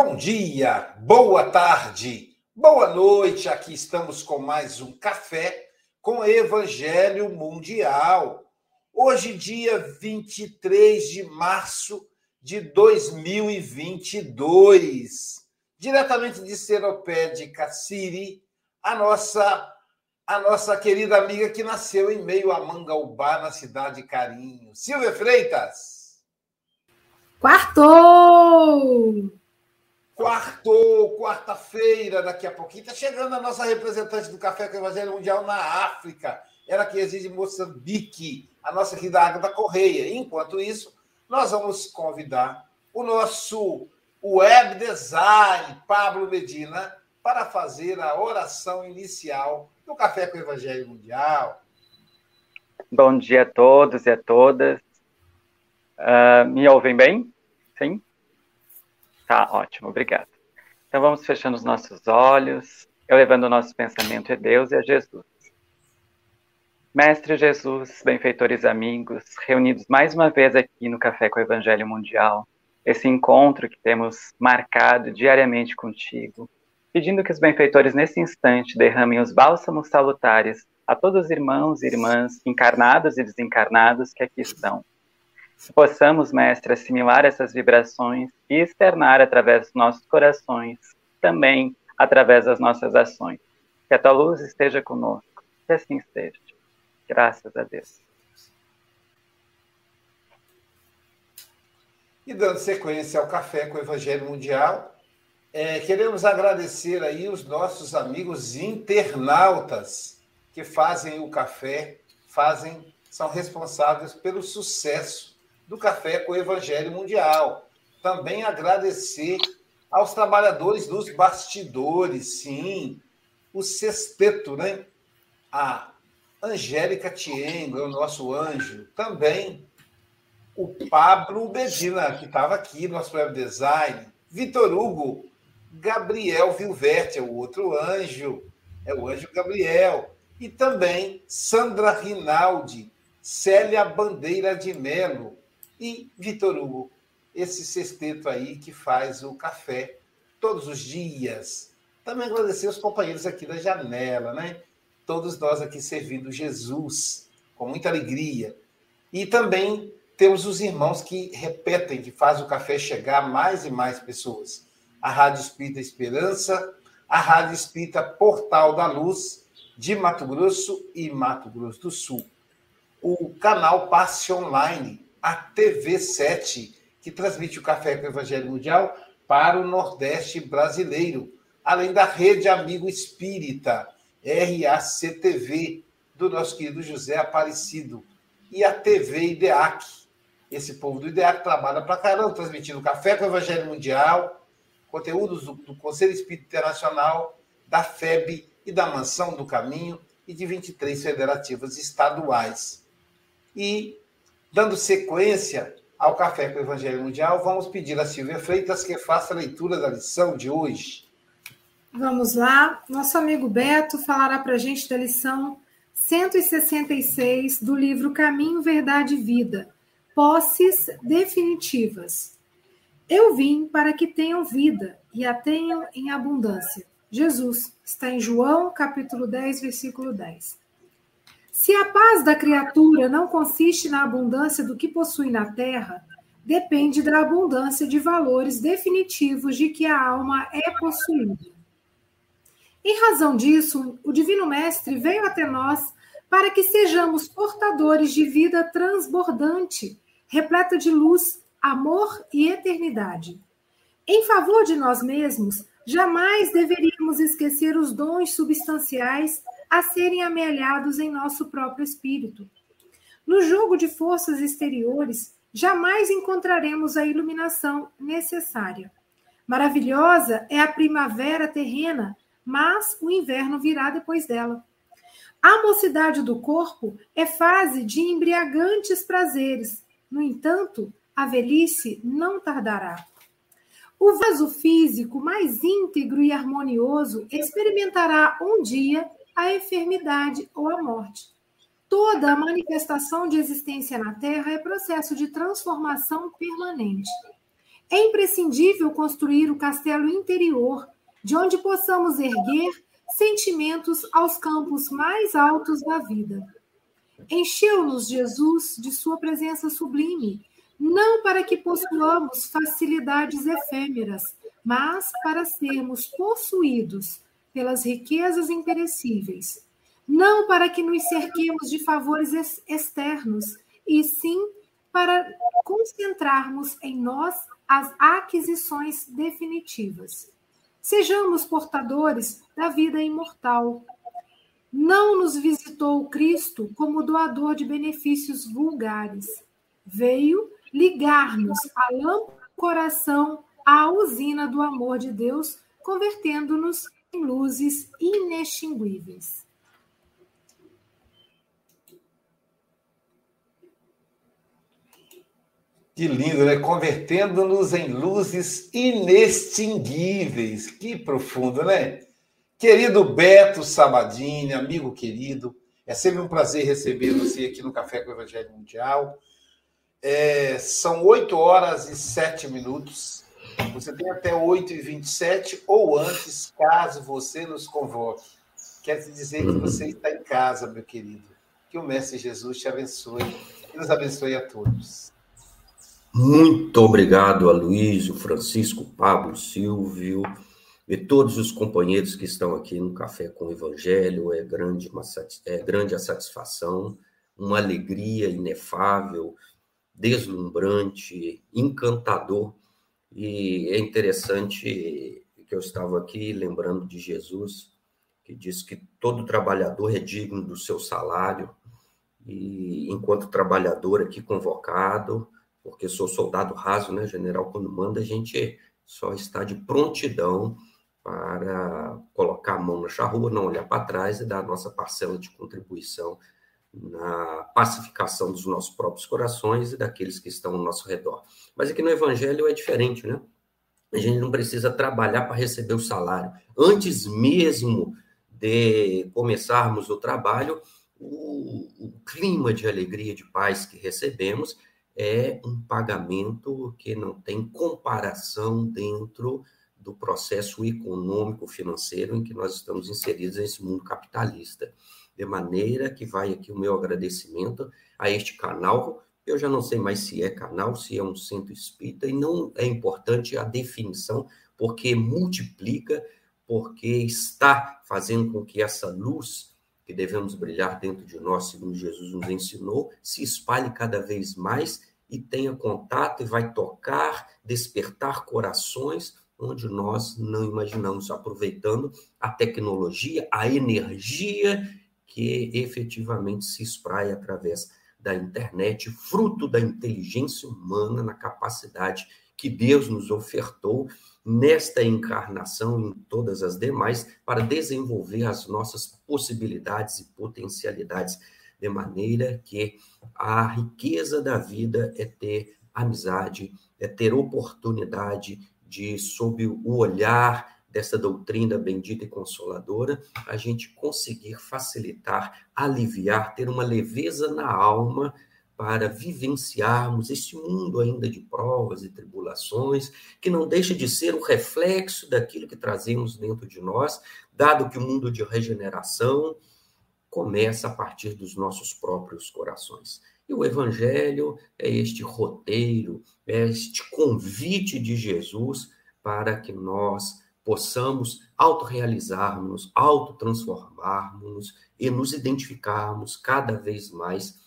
Bom dia, boa tarde, boa noite. Aqui estamos com mais um café com Evangelho Mundial. Hoje, dia 23 de março de 2022. Diretamente de Seropé de Cassiri, a nossa a nossa querida amiga que nasceu em meio a Mangaubá, na cidade de Carinho. Silvia Freitas. Quartou! Quartou, quarta-feira, daqui a pouquinho. Está chegando a nossa representante do Café com o Evangelho Mundial na África. Ela que em Moçambique, a nossa querida Água da Correia. Enquanto isso, nós vamos convidar o nosso web design, Pablo Medina, para fazer a oração inicial do Café com o Evangelho Mundial. Bom dia a todos e a todas. Uh, me ouvem bem? Sim? Tá, ótimo, obrigado. Então vamos fechando os nossos olhos, elevando o nosso pensamento a Deus e a Jesus. Mestre Jesus, benfeitores amigos, reunidos mais uma vez aqui no Café com o Evangelho Mundial, esse encontro que temos marcado diariamente contigo, pedindo que os benfeitores nesse instante derramem os bálsamos salutares a todos os irmãos e irmãs encarnados e desencarnados que aqui estão possamos, mestre, assimilar essas vibrações e externar através dos nossos corações, também através das nossas ações. Que a tua luz esteja conosco, que assim esteja. Graças a Deus. E dando sequência ao Café com o Evangelho Mundial, é, queremos agradecer aí os nossos amigos internautas que fazem o café, fazem, são responsáveis pelo sucesso do Café com o Evangelho Mundial. Também agradecer aos trabalhadores dos bastidores, sim, o sexteto, né? A Angélica Tiengo, é o nosso anjo. Também o Pablo Medina, que estava aqui, nosso web design. Vitor Hugo, Gabriel Vilverte, é o outro anjo, é o anjo Gabriel. E também Sandra Rinaldi, Célia Bandeira de Melo, e Vitor Hugo, esse sexteto aí que faz o café todos os dias. Também agradecer os companheiros aqui da janela, né? Todos nós aqui servindo Jesus com muita alegria. E também temos os irmãos que repetem, que fazem o café chegar a mais e mais pessoas. A Rádio Espírita Esperança, a Rádio Espírita Portal da Luz de Mato Grosso e Mato Grosso do Sul. O canal Passe Online, a TV7, que transmite o Café com o Evangelho Mundial para o Nordeste brasileiro, além da Rede Amigo Espírita, RACTV, do nosso querido José Aparecido, e a TV IDEAC. Esse povo do IDEAC trabalha para caramba, transmitindo Café com o Evangelho Mundial, conteúdos do, do Conselho Espírita Internacional, da FEB e da Mansão do Caminho e de 23 federativas estaduais. E, dando sequência ao Café com o Evangelho Mundial, vamos pedir a Silvia Freitas que faça a leitura da lição de hoje. Vamos lá. Nosso amigo Beto falará para a gente da lição 166 do livro Caminho, Verdade e Vida Posses Definitivas. Eu vim para que tenham vida e a tenham em abundância. Jesus está em João, capítulo 10, versículo 10. Se a paz da criatura não consiste na abundância do que possui na terra, depende da abundância de valores definitivos de que a alma é possuída. Em razão disso, o Divino Mestre veio até nós para que sejamos portadores de vida transbordante, repleta de luz, amor e eternidade. Em favor de nós mesmos, jamais deveríamos esquecer os dons substanciais a serem amelhados em nosso próprio espírito. No jogo de forças exteriores, jamais encontraremos a iluminação necessária. Maravilhosa é a primavera terrena, mas o inverno virá depois dela. A mocidade do corpo é fase de embriagantes prazeres. No entanto, a velhice não tardará. O vaso físico mais íntegro e harmonioso experimentará um dia a enfermidade ou a morte. Toda manifestação de existência na Terra é processo de transformação permanente. É imprescindível construir o castelo interior, de onde possamos erguer sentimentos aos campos mais altos da vida. Encheu-nos Jesus de sua presença sublime não para que possuamos facilidades efêmeras, mas para sermos possuídos pelas riquezas imperecíveis, não para que nos cerquemos de favores externos, e sim para concentrarmos em nós as aquisições definitivas. Sejamos portadores da vida imortal. Não nos visitou Cristo como doador de benefícios vulgares. Veio ligar-nos a coração à usina do amor de Deus, convertendo-nos em luzes inextinguíveis. Que lindo, né? Convertendo-nos em luzes inextinguíveis. Que profundo, né? Querido Beto Sabadini, amigo querido, é sempre um prazer receber você aqui no Café com o Evangelho Mundial. É, são 8 horas e 7 minutos. Você tem até 8 e 27 ou antes, caso você nos convoque. Quer dizer que você está em casa, meu querido. Que o Mestre Jesus te abençoe e nos abençoe a todos. Muito obrigado a Luiz, o Francisco, Pablo, Silvio e todos os companheiros que estão aqui no Café com o Evangelho. É grande, uma, é grande a satisfação, uma alegria inefável deslumbrante, encantador. E é interessante que eu estava aqui lembrando de Jesus, que diz que todo trabalhador é digno do seu salário. E enquanto trabalhador aqui convocado, porque sou soldado raso, né, general, quando manda, a gente só está de prontidão para colocar a mão na charrua, não olhar para trás e dar a nossa parcela de contribuição na pacificação dos nossos próprios corações e daqueles que estão ao nosso redor. Mas aqui no Evangelho é diferente, né? A gente não precisa trabalhar para receber o salário. Antes mesmo de começarmos o trabalho, o, o clima de alegria, de paz que recebemos é um pagamento que não tem comparação dentro do processo econômico financeiro em que nós estamos inseridos nesse mundo capitalista de maneira que vai aqui o meu agradecimento a este canal. Eu já não sei mais se é canal, se é um centro espírita, e não é importante a definição, porque multiplica, porque está fazendo com que essa luz que devemos brilhar dentro de nós, segundo Jesus nos ensinou, se espalhe cada vez mais e tenha contato e vai tocar, despertar corações onde nós não imaginamos, aproveitando a tecnologia, a energia que efetivamente se espraia através da internet, fruto da inteligência humana, na capacidade que Deus nos ofertou nesta encarnação e em todas as demais para desenvolver as nossas possibilidades e potencialidades, de maneira que a riqueza da vida é ter amizade, é ter oportunidade de, sob o olhar dessa doutrina bendita e consoladora, a gente conseguir facilitar, aliviar, ter uma leveza na alma para vivenciarmos esse mundo ainda de provas e tribulações, que não deixa de ser o reflexo daquilo que trazemos dentro de nós, dado que o mundo de regeneração começa a partir dos nossos próprios corações. E o Evangelho é este roteiro, é este convite de Jesus para que nós possamos autorrealizarmos, autotransformarmos e nos identificarmos cada vez mais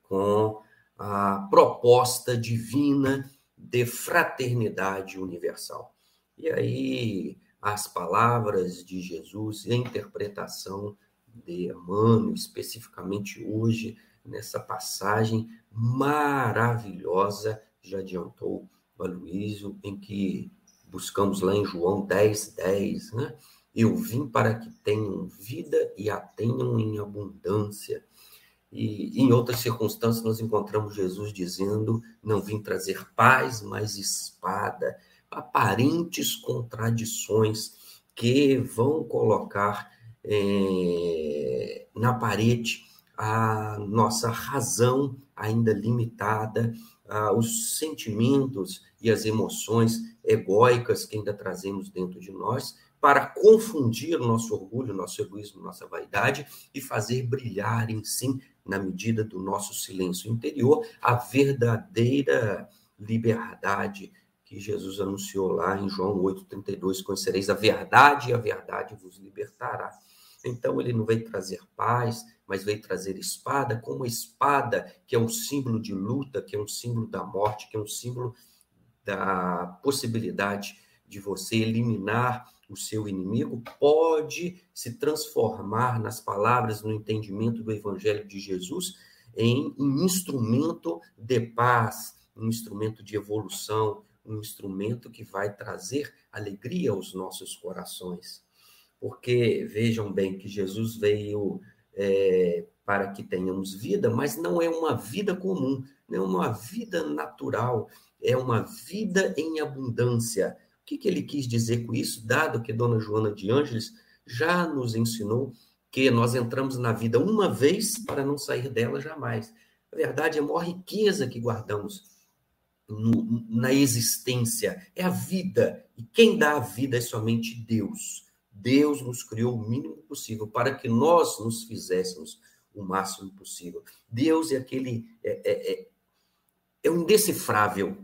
com a proposta divina de fraternidade universal. E aí as palavras de Jesus e a interpretação de Emmanuel, especificamente hoje, nessa passagem maravilhosa, já adiantou o Aloysio, em que buscamos lá em João 10, 10, né? Eu vim para que tenham vida e a tenham em abundância. E em outras circunstâncias nós encontramos Jesus dizendo: Não vim trazer paz, mas espada. Aparentes contradições que vão colocar é, na parede a nossa razão ainda limitada, os sentimentos e as emoções egóicas que ainda trazemos dentro de nós, para confundir o nosso orgulho, nosso egoísmo, nossa vaidade e fazer brilhar em si, na medida do nosso silêncio interior, a verdadeira liberdade que Jesus anunciou lá em João 8,32: Conhecereis a verdade e a verdade vos libertará. Então, ele não veio trazer paz, mas veio trazer espada, como espada, que é um símbolo de luta, que é um símbolo da morte, que é um símbolo da possibilidade de você eliminar o seu inimigo, pode se transformar nas palavras, no entendimento do Evangelho de Jesus, em um instrumento de paz, um instrumento de evolução, um instrumento que vai trazer alegria aos nossos corações. Porque vejam bem que Jesus veio é, para que tenhamos vida, mas não é uma vida comum, não é uma vida natural, é uma vida em abundância. O que, que ele quis dizer com isso, dado que Dona Joana de Ângeles já nos ensinou que nós entramos na vida uma vez para não sair dela jamais. A verdade é a maior riqueza que guardamos no, na existência, é a vida. E quem dá a vida é somente Deus. Deus nos criou o mínimo possível para que nós nos fizéssemos o máximo possível. Deus é aquele. É, é, é, é o indecifrável.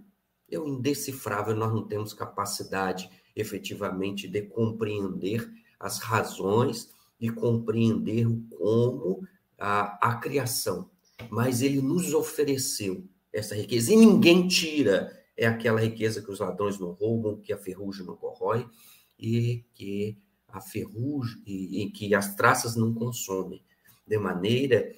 É o indecifrável. Nós não temos capacidade efetivamente de compreender as razões e compreender como a, a criação. Mas ele nos ofereceu essa riqueza e ninguém tira. É aquela riqueza que os ladrões não roubam, que a ferrugem não corrói e que a ferrugem e, e que as traças não consomem, de maneira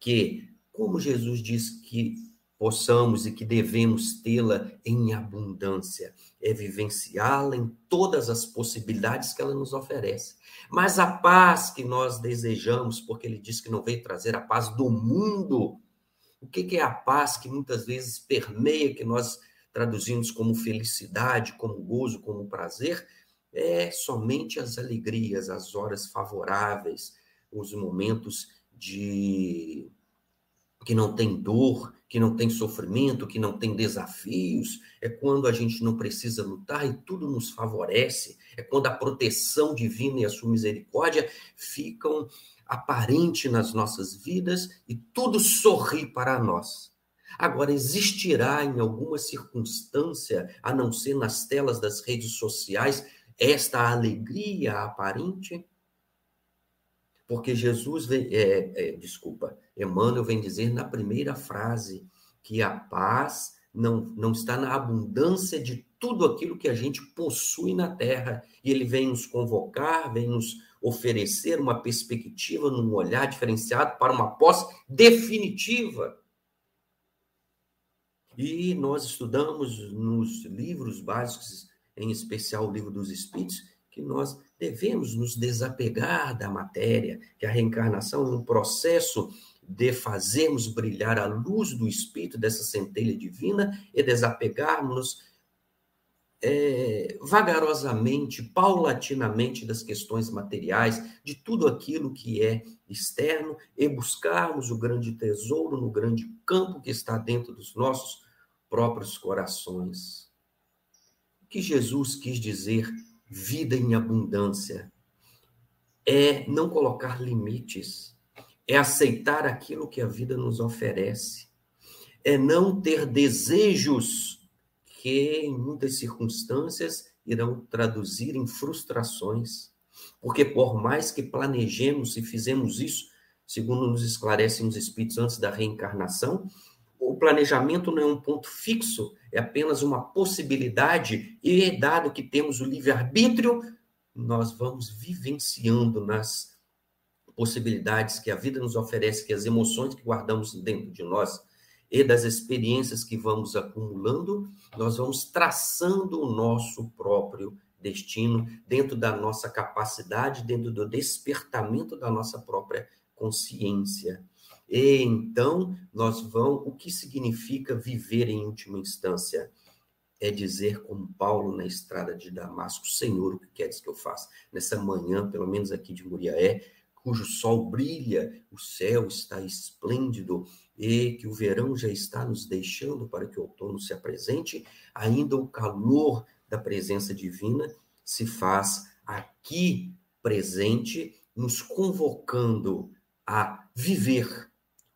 que, como Jesus diz que possamos e que devemos tê-la em abundância, é vivenciá-la em todas as possibilidades que ela nos oferece. Mas a paz que nós desejamos, porque ele diz que não veio trazer a paz do mundo, o que é a paz que muitas vezes permeia, que nós traduzimos como felicidade, como gozo, como prazer, é somente as alegrias, as horas favoráveis, os momentos de que não tem dor, que não tem sofrimento, que não tem desafios, é quando a gente não precisa lutar e tudo nos favorece, é quando a proteção divina e a sua misericórdia ficam aparentes nas nossas vidas e tudo sorri para nós. Agora, existirá em alguma circunstância, a não ser nas telas das redes sociais, esta alegria aparente? Porque Jesus vem, é, é, desculpa, Emmanuel vem dizer na primeira frase que a paz não, não está na abundância de tudo aquilo que a gente possui na terra. E ele vem nos convocar, vem nos oferecer uma perspectiva, num olhar diferenciado para uma posse definitiva. E nós estudamos nos livros básicos, em especial o livro dos Espíritos, que nós devemos nos desapegar da matéria, que a reencarnação é um processo de fazermos brilhar a luz do Espírito, dessa centelha divina, e desapegarmos é, vagarosamente, paulatinamente das questões materiais, de tudo aquilo que é externo, e buscarmos o grande tesouro no grande campo que está dentro dos nossos próprios corações. O que Jesus quis dizer vida em abundância é não colocar limites, é aceitar aquilo que a vida nos oferece, é não ter desejos que, em muitas circunstâncias, irão traduzir em frustrações. Porque, por mais que planejemos e fizemos isso, segundo nos esclarecem os Espíritos antes da reencarnação, o planejamento não é um ponto fixo, é apenas uma possibilidade, e dado que temos o livre-arbítrio, nós vamos vivenciando nas possibilidades que a vida nos oferece, que as emoções que guardamos dentro de nós e das experiências que vamos acumulando, nós vamos traçando o nosso próprio destino dentro da nossa capacidade, dentro do despertamento da nossa própria consciência. E então nós vamos, o que significa viver em última instância? É dizer como Paulo na estrada de Damasco, Senhor, o que queres que eu faça? Nessa manhã, pelo menos aqui de Muriaé, cujo sol brilha, o céu está esplêndido e que o verão já está nos deixando para que o outono se apresente, ainda o calor da presença divina se faz aqui presente, nos convocando a viver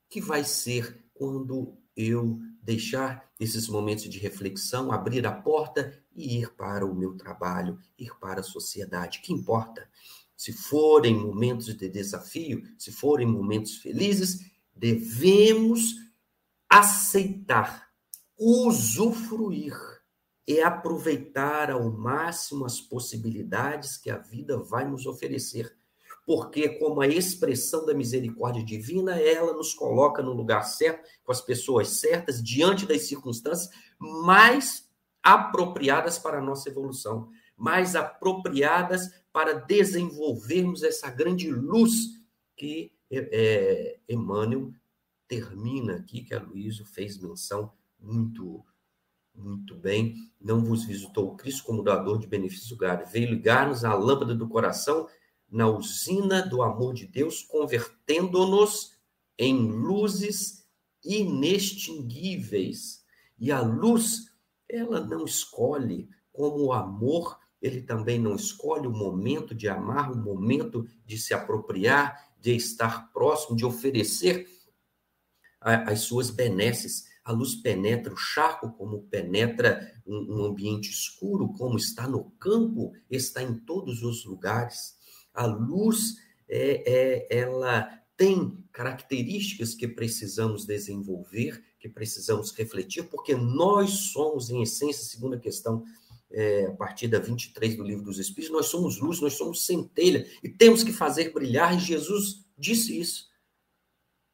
que vai ser quando eu deixar esses momentos de reflexão, abrir a porta e ir para o meu trabalho, ir para a sociedade. Que importa? Se forem momentos de desafio, se forem momentos felizes, devemos aceitar, usufruir e aproveitar ao máximo as possibilidades que a vida vai nos oferecer porque, como a expressão da misericórdia divina, ela nos coloca no lugar certo, com as pessoas certas, diante das circunstâncias mais apropriadas para a nossa evolução, mais apropriadas para desenvolvermos essa grande luz que é, Emmanuel termina aqui, que a Luísa fez menção muito muito bem. Não vos visitou o Cristo como doador de benefício lugar, veio ligar-nos a lâmpada do coração na usina do amor de Deus, convertendo-nos em luzes inextinguíveis. E a luz, ela não escolhe, como o amor, ele também não escolhe o momento de amar, o momento de se apropriar, de estar próximo, de oferecer as suas benesses. A luz penetra o charco, como penetra um ambiente escuro, como está no campo, está em todos os lugares. A luz, é, é, ela tem características que precisamos desenvolver, que precisamos refletir, porque nós somos, em essência, segunda questão, é, a partir da 23 do Livro dos Espíritos, nós somos luz, nós somos centelha, e temos que fazer brilhar, e Jesus disse isso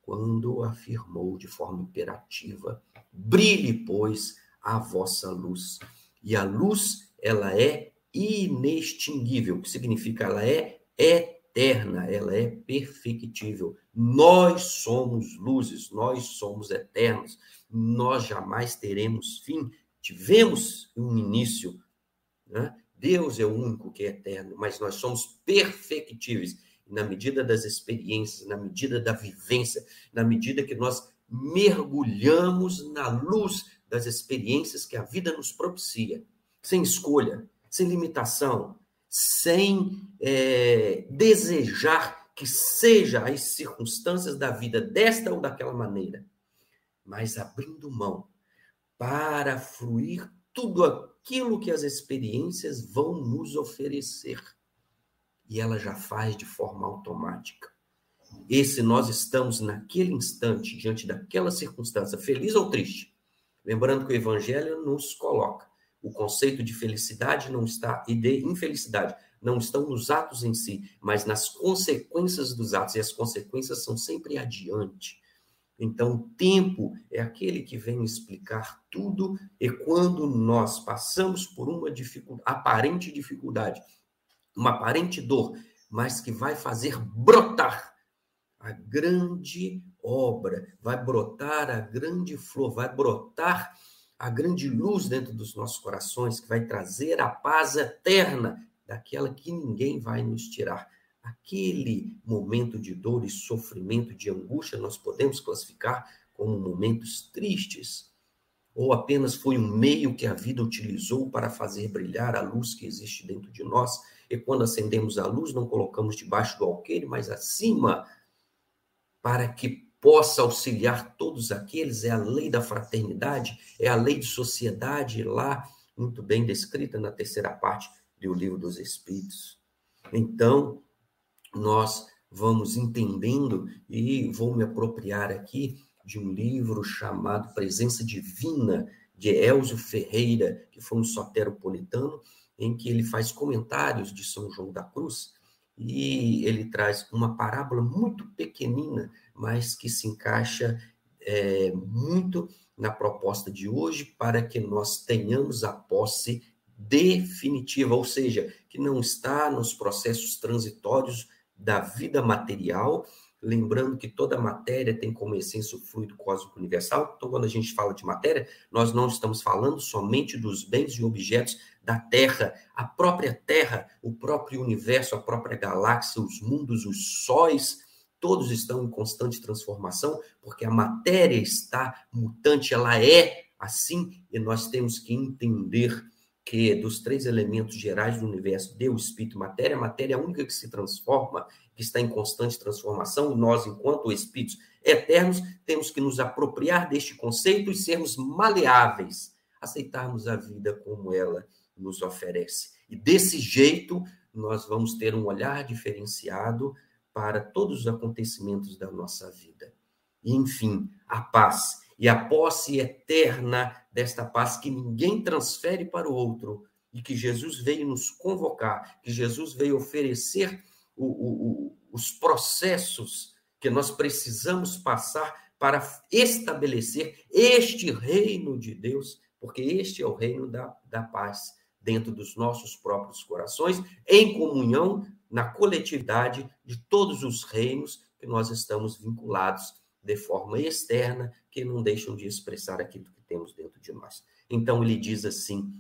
quando afirmou de forma imperativa: brilhe, pois, a vossa luz. E a luz, ela é inextinguível, o que significa ela é eterna, ela é perfectível. Nós somos luzes, nós somos eternos, nós jamais teremos fim. Tivemos um início, né? Deus é o único que é eterno, mas nós somos perfectíveis. Na medida das experiências, na medida da vivência, na medida que nós mergulhamos na luz das experiências que a vida nos propicia, sem escolha, sem limitação, sem é, desejar que seja as circunstâncias da vida desta ou daquela maneira, mas abrindo mão para fruir tudo aquilo que as experiências vão nos oferecer. E ela já faz de forma automática. esse nós estamos naquele instante, diante daquela circunstância, feliz ou triste. Lembrando que o Evangelho nos coloca. O conceito de felicidade não está, e de infelicidade, não estão nos atos em si, mas nas consequências dos atos, e as consequências são sempre adiante. Então, o tempo é aquele que vem explicar tudo, e quando nós passamos por uma dificuldade, aparente dificuldade, uma aparente dor, mas que vai fazer brotar a grande obra, vai brotar a grande flor, vai brotar a grande luz dentro dos nossos corações, que vai trazer a paz eterna, daquela que ninguém vai nos tirar. Aquele momento de dor e sofrimento, de angústia, nós podemos classificar como momentos tristes, ou apenas foi um meio que a vida utilizou para fazer brilhar a luz que existe dentro de nós, e quando acendemos a luz, não colocamos debaixo do alqueire, mas acima, para que possa auxiliar todos aqueles, é a lei da fraternidade, é a lei de sociedade lá, muito bem descrita na terceira parte do livro dos Espíritos. Então, nós vamos entendendo, e vou me apropriar aqui de um livro chamado Presença Divina, de Elzio Ferreira, que foi um soteropolitano, em que ele faz comentários de São João da Cruz, e ele traz uma parábola muito pequenina, mas que se encaixa é, muito na proposta de hoje para que nós tenhamos a posse definitiva, ou seja, que não está nos processos transitórios da vida material, lembrando que toda matéria tem como essência o fluido cósmico universal. Então, quando a gente fala de matéria, nós não estamos falando somente dos bens e objetos da Terra, a própria Terra, o próprio universo, a própria galáxia, os mundos, os sóis, todos estão em constante transformação, porque a matéria está mutante, ela é assim, e nós temos que entender que dos três elementos gerais do universo, Deus, Espírito e Matéria, a matéria é a única que se transforma, que está em constante transformação, nós, enquanto espíritos eternos, temos que nos apropriar deste conceito e sermos maleáveis, aceitarmos a vida como ela nos oferece. E desse jeito, nós vamos ter um olhar diferenciado para todos os acontecimentos da nossa vida. E, enfim, a paz e a posse eterna desta paz que ninguém transfere para o outro e que Jesus veio nos convocar, que Jesus veio oferecer o, o, os processos que nós precisamos passar para estabelecer este reino de Deus, porque este é o reino da, da paz dentro dos nossos próprios corações, em comunhão na coletividade de todos os reinos que nós estamos vinculados de forma externa, que não deixam de expressar aquilo que temos dentro de nós. Então ele diz assim,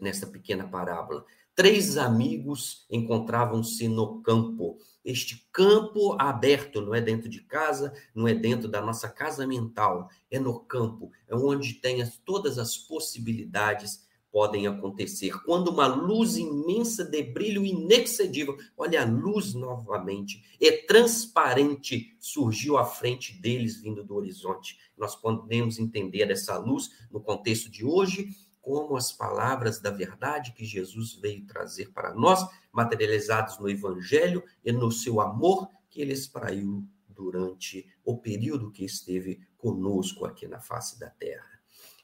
nesta pequena parábola: três amigos encontravam-se no campo. Este campo aberto não é dentro de casa, não é dentro da nossa casa mental, é no campo, é onde tem todas as possibilidades podem acontecer. Quando uma luz imensa de brilho inexcedível, olha a luz novamente, é transparente, surgiu à frente deles vindo do horizonte. Nós podemos entender essa luz no contexto de hoje como as palavras da verdade que Jesus veio trazer para nós, materializados no evangelho e no seu amor que ele espraiu durante o período que esteve conosco aqui na face da terra.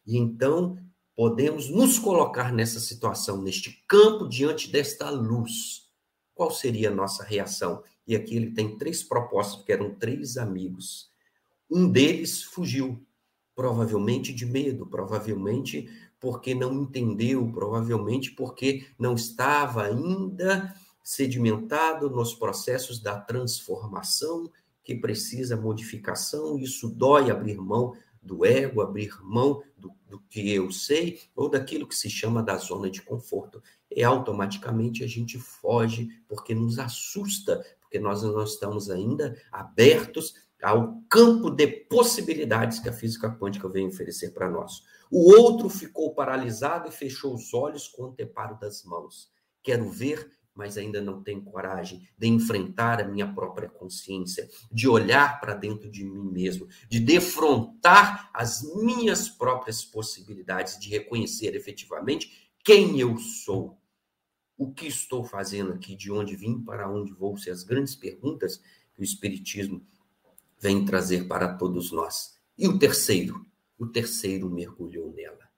E então podemos nos colocar nessa situação, neste campo, diante desta luz, qual seria a nossa reação? E aqui ele tem três propostas, porque eram três amigos. Um deles fugiu, provavelmente de medo, provavelmente porque não entendeu, provavelmente porque não estava ainda sedimentado nos processos da transformação que precisa modificação, isso dói abrir mão do ego, abrir mão do, do, que eu sei, ou daquilo que se chama da zona de conforto. E automaticamente a gente foge, porque nos assusta, porque nós não estamos ainda abertos ao campo de possibilidades que a física quântica vem oferecer para nós. O outro ficou paralisado e fechou os olhos com o anteparo das mãos. Quero ver mas ainda não tenho coragem de enfrentar a minha própria consciência, de olhar para dentro de mim mesmo, de defrontar as minhas próprias possibilidades, de reconhecer efetivamente quem eu sou. O que estou fazendo aqui, de onde vim, para onde vou, se as grandes perguntas que o Espiritismo vem trazer para todos nós. E o terceiro? O terceiro mergulhou nela.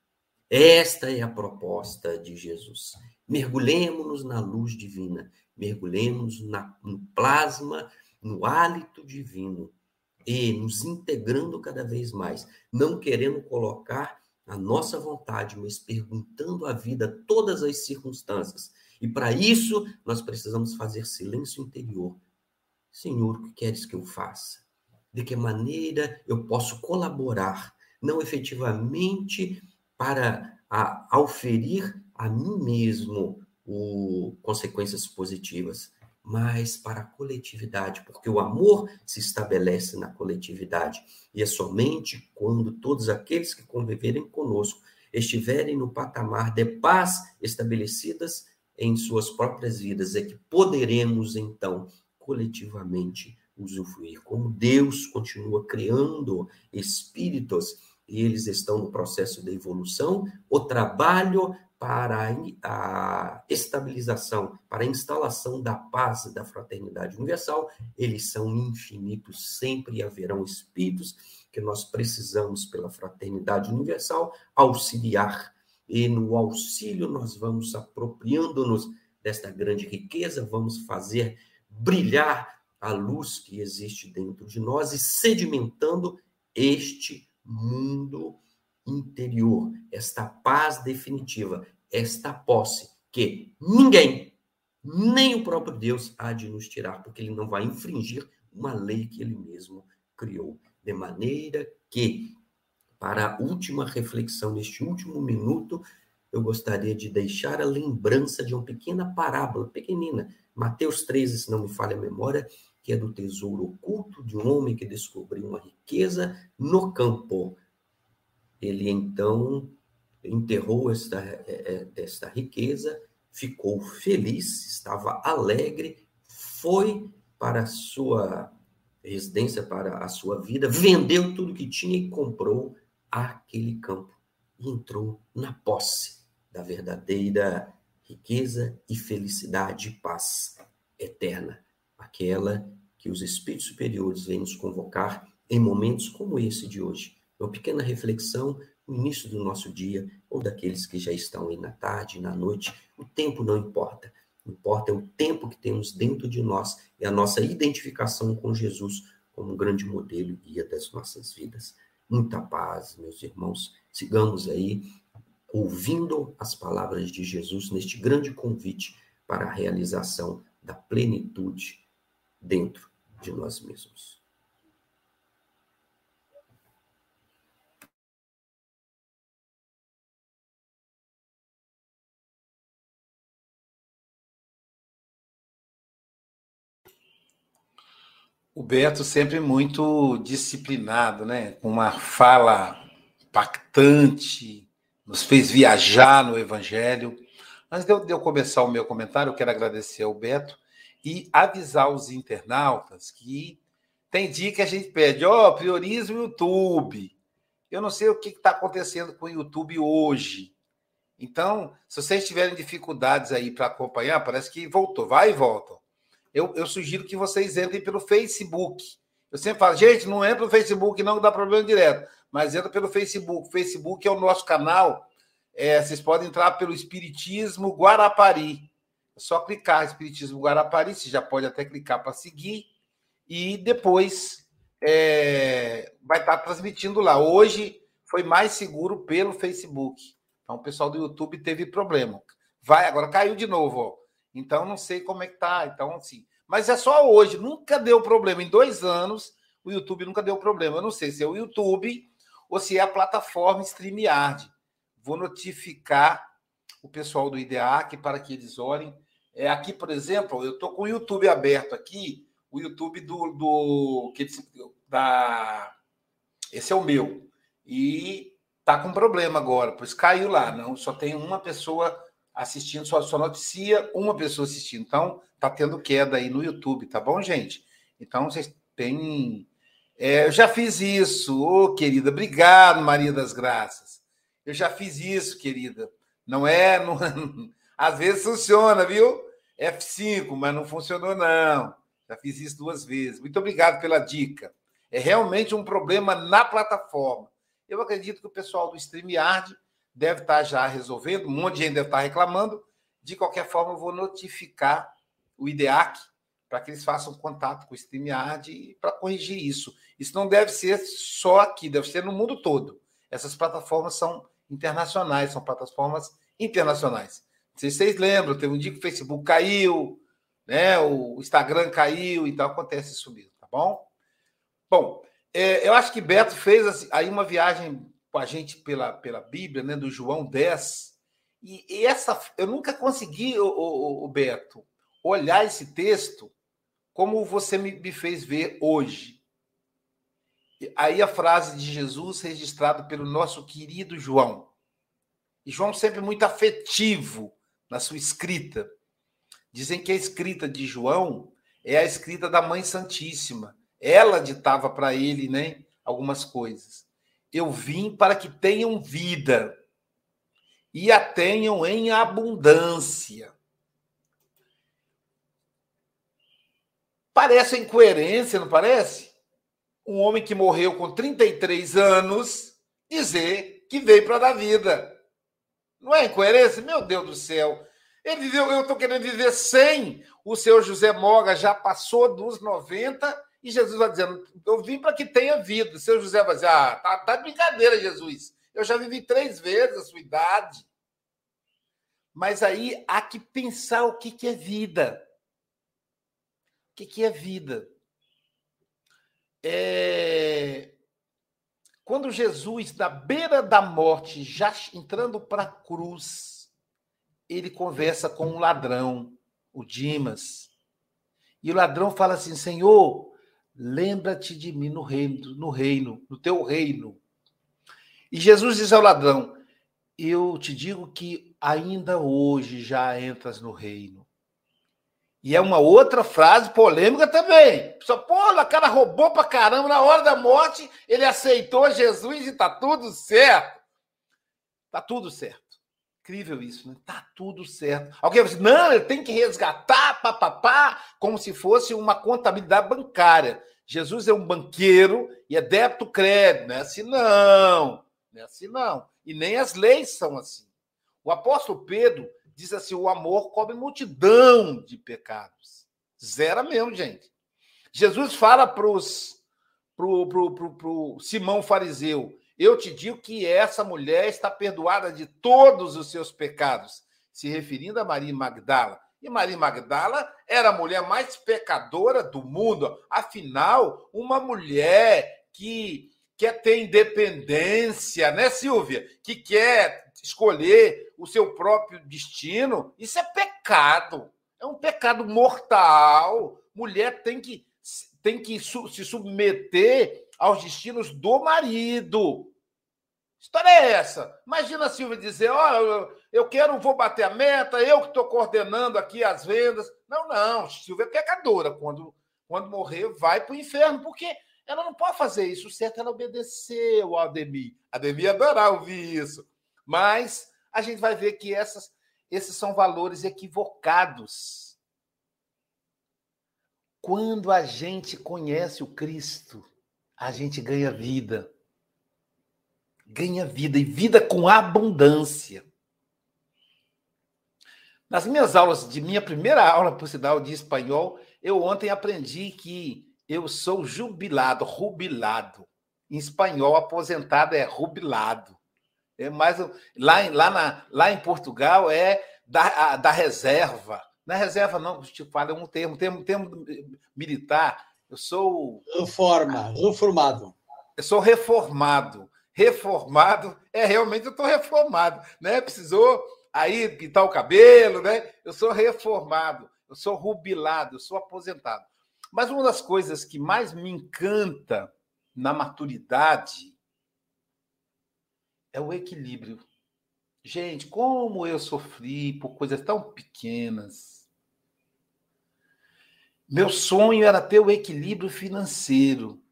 Esta é a proposta de Jesus. Mergulhemos-nos na luz divina, mergulhemos no plasma, no hálito divino e nos integrando cada vez mais, não querendo colocar a nossa vontade, mas perguntando à vida todas as circunstâncias. E para isso, nós precisamos fazer silêncio interior. Senhor, o que queres que eu faça? De que maneira eu posso colaborar, não efetivamente para a, auferir a mim mesmo o, consequências positivas, mas para a coletividade, porque o amor se estabelece na coletividade. E é somente quando todos aqueles que conviverem conosco estiverem no patamar de paz estabelecidas em suas próprias vidas, é que poderemos, então, coletivamente usufruir. Como Deus continua criando espíritos e eles estão no processo de evolução, o trabalho para a estabilização, para a instalação da paz e da fraternidade universal, eles são infinitos, sempre haverão espíritos que nós precisamos, pela fraternidade universal, auxiliar. E no auxílio nós vamos apropriando-nos desta grande riqueza, vamos fazer brilhar a luz que existe dentro de nós e sedimentando este mundo interior, esta paz definitiva, esta posse que ninguém, nem o próprio Deus, há de nos tirar, porque ele não vai infringir uma lei que ele mesmo criou. De maneira que, para a última reflexão, neste último minuto, eu gostaria de deixar a lembrança de uma pequena parábola, pequenina, Mateus 13, se não me falha a memória, que é do tesouro oculto de um homem que descobriu uma riqueza no campo. Ele então enterrou esta, é, é, esta riqueza, ficou feliz, estava alegre, foi para a sua residência, para a sua vida, vendeu tudo que tinha e comprou aquele campo. E entrou na posse da verdadeira riqueza e felicidade e paz eterna, aquela que os espíritos superiores vêm nos convocar em momentos como esse de hoje. Uma pequena reflexão no início do nosso dia, ou daqueles que já estão aí na tarde, na noite, o tempo não importa. O importa é o tempo que temos dentro de nós e a nossa identificação com Jesus como um grande modelo e guia das nossas vidas. Muita paz, meus irmãos. Sigamos aí ouvindo as palavras de Jesus neste grande convite para a realização da plenitude dentro de nós mesmos. O Beto sempre muito disciplinado, né? Com uma fala impactante, nos fez viajar no Evangelho. Antes de eu, começar o meu comentário, eu quero agradecer ao Beto e avisar os internautas que tem dia que a gente pede, ó, oh, prioriza o YouTube. Eu não sei o que está acontecendo com o YouTube hoje. Então, se vocês tiverem dificuldades aí para acompanhar, parece que voltou, vai e volta eu, eu sugiro que vocês entrem pelo Facebook. Eu sempre falo, gente, não entra no Facebook, não dá problema direto, mas entra pelo Facebook. Facebook é o nosso canal. É, vocês podem entrar pelo Espiritismo Guarapari. É só clicar Espiritismo Guarapari, você já pode até clicar para seguir. E depois é, vai estar transmitindo lá. Hoje foi mais seguro pelo Facebook. Então o pessoal do YouTube teve problema. Vai, agora caiu de novo, ó. Então, não sei como é que tá. Então, assim. Mas é só hoje. Nunca deu problema. Em dois anos, o YouTube nunca deu problema. Eu não sei se é o YouTube ou se é a plataforma StreamYard. Vou notificar o pessoal do IDEAC para que eles olhem. É, aqui, por exemplo, eu estou com o YouTube aberto aqui, o YouTube do, do que da esse é o meu e tá com problema agora, pois caiu lá, não, só tem uma pessoa assistindo, só, só noticia uma pessoa assistindo. Então, tá tendo queda aí no YouTube, tá bom, gente? Então, vocês têm. É, eu já fiz isso, ô oh, querida. Obrigado, Maria das Graças. Eu já fiz isso, querida. Não é. Não... Às vezes funciona, viu? F5, mas não funcionou, não. Já fiz isso duas vezes. Muito obrigado pela dica. É realmente um problema na plataforma. Eu acredito que o pessoal do StreamYard deve estar já resolvendo, um monte de gente deve estar reclamando. De qualquer forma, eu vou notificar o IDEAC para que eles façam contato com o StreamYard para corrigir isso. Isso não deve ser só aqui, deve ser no mundo todo. Essas plataformas são internacionais, são plataformas internacionais. Se vocês lembram, teve um dia que o Facebook caiu, né? o Instagram caiu, então acontece isso mesmo, tá bom? Bom, é, eu acho que Beto fez assim, aí uma viagem com a gente pela, pela Bíblia, né, do João 10, e, e essa eu nunca consegui, o, o, o Beto, olhar esse texto como você me, me fez ver hoje. Aí a frase de Jesus registrada pelo nosso querido João. E João sempre muito afetivo na sua escrita. Dizem que a escrita de João é a escrita da Mãe Santíssima. Ela ditava para ele, né, algumas coisas. Eu vim para que tenham vida e a tenham em abundância. Parece incoerência, não parece? Um homem que morreu com 33 anos dizer que veio para dar vida. Não é incoerência? Meu Deus do céu. Ele viveu, eu estou querendo viver 100. O seu José Moga já passou dos 90 e Jesus vai dizendo: Eu vim para que tenha vida. O seu José vai dizer: Ah, tá, tá brincadeira, Jesus. Eu já vivi três vezes a sua idade. Mas aí há que pensar o que, que é vida. O que, que é vida? É... Quando Jesus, na beira da morte, já entrando para a cruz, ele conversa com um ladrão, o Dimas. E o ladrão fala assim: Senhor, lembra-te de mim no reino, no reino, no teu reino. E Jesus diz ao ladrão: Eu te digo que ainda hoje já entras no reino. E é uma outra frase polêmica também. Só, pô, o cara roubou pra caramba. Na hora da morte, ele aceitou Jesus e tá tudo certo. Tá tudo certo. Incrível isso, né? Tá tudo certo. Alguém vai dizer, não, ele tem que resgatar, papapá, como se fosse uma contabilidade bancária. Jesus é um banqueiro e é débito crédito. Não é assim, não. Não é assim, não. E nem as leis são assim. O apóstolo Pedro diz assim: o amor cobre multidão de pecados. Zera mesmo, gente. Jesus fala para pro, pro, pro, pro Simão fariseu: Eu te digo que essa mulher está perdoada de todos os seus pecados, se referindo a Maria Magdala. E Maria Magdala era a mulher mais pecadora do mundo. Afinal, uma mulher que quer ter independência, né, Silvia? Que quer escolher o seu próprio destino, isso é pecado. É um pecado mortal. Mulher tem que, tem que se submeter aos destinos do marido. História é essa? Imagina a Silvia dizer: Olha, eu, eu quero, vou bater a meta, eu que estou coordenando aqui as vendas. Não, não, Silvia é pecadora. Quando, quando morrer, vai para o inferno, porque ela não pode fazer isso. O certo é ela obedecer ao Ademir. Ademir adorar ouvir isso. Mas a gente vai ver que essas, esses são valores equivocados. Quando a gente conhece o Cristo, a gente ganha vida. Ganha vida e vida com abundância. Nas minhas aulas, de minha primeira aula, por sinal, de espanhol, eu ontem aprendi que eu sou jubilado, rubilado. Em espanhol, aposentado é rubilado. É mais lá, lá, na, lá em Portugal é da, a, da reserva. Na é reserva, não, falo, é um termo, termo, termo militar. Eu sou. Reforma, reformado. Eu sou reformado. Reformado, é realmente eu estou reformado, né? Precisou aí pintar o cabelo, né? Eu sou reformado, eu sou rubilado, eu sou aposentado. Mas uma das coisas que mais me encanta na maturidade é o equilíbrio. Gente, como eu sofri por coisas tão pequenas. Meu sonho era ter o equilíbrio financeiro.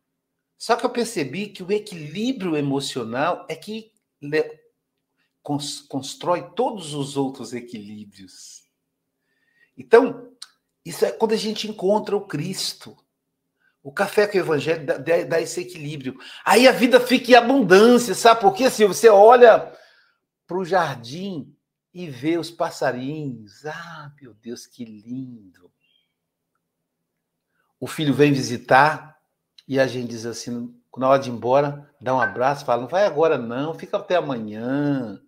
Só que eu percebi que o equilíbrio emocional é que constrói todos os outros equilíbrios. Então, Isso é quando a gente encontra o Cristo. O café com o evangelho dá, dá, esse equilíbrio. Aí a vida fica em abundância, sabe por quê? Você olha para o jardim e vê os passarinhos, ah, meu Deus, que lindo. O filho vem visitar e a gente diz assim, na hora de ir embora, dá um abraço, fala, não vai agora não, fica até amanhã,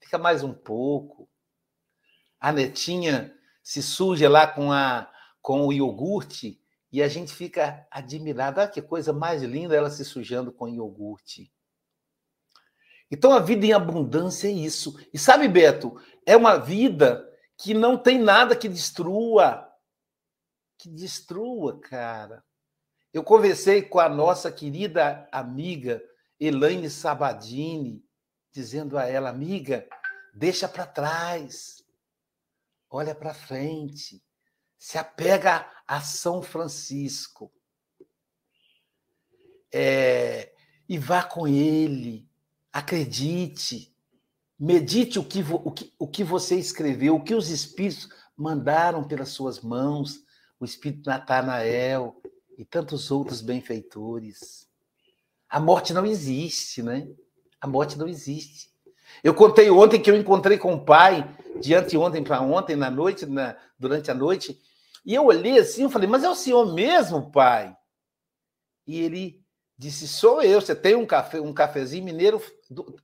fica mais um pouco. A netinha se suja lá com, a, com o iogurte e a gente fica admirado. Ah, que coisa mais linda ela se sujando com iogurte. Então a vida em abundância é isso. E sabe, Beto, é uma vida que não tem nada que destrua. Que destrua, cara. Eu conversei com a nossa querida amiga Elaine Sabadini, dizendo a ela, amiga, deixa para trás, olha para frente, se apega a São Francisco é, e vá com ele, acredite, medite o que, o, que, o que você escreveu, o que os espíritos mandaram pelas suas mãos, o espírito Natanael, e tantos outros benfeitores. A morte não existe, né? A morte não existe. Eu contei ontem que eu encontrei com o pai, de anteontem para ontem, na noite, na, durante a noite, e eu olhei assim, eu falei, mas é o senhor mesmo, pai? E ele disse, sou eu, você tem um café, um cafezinho mineiro,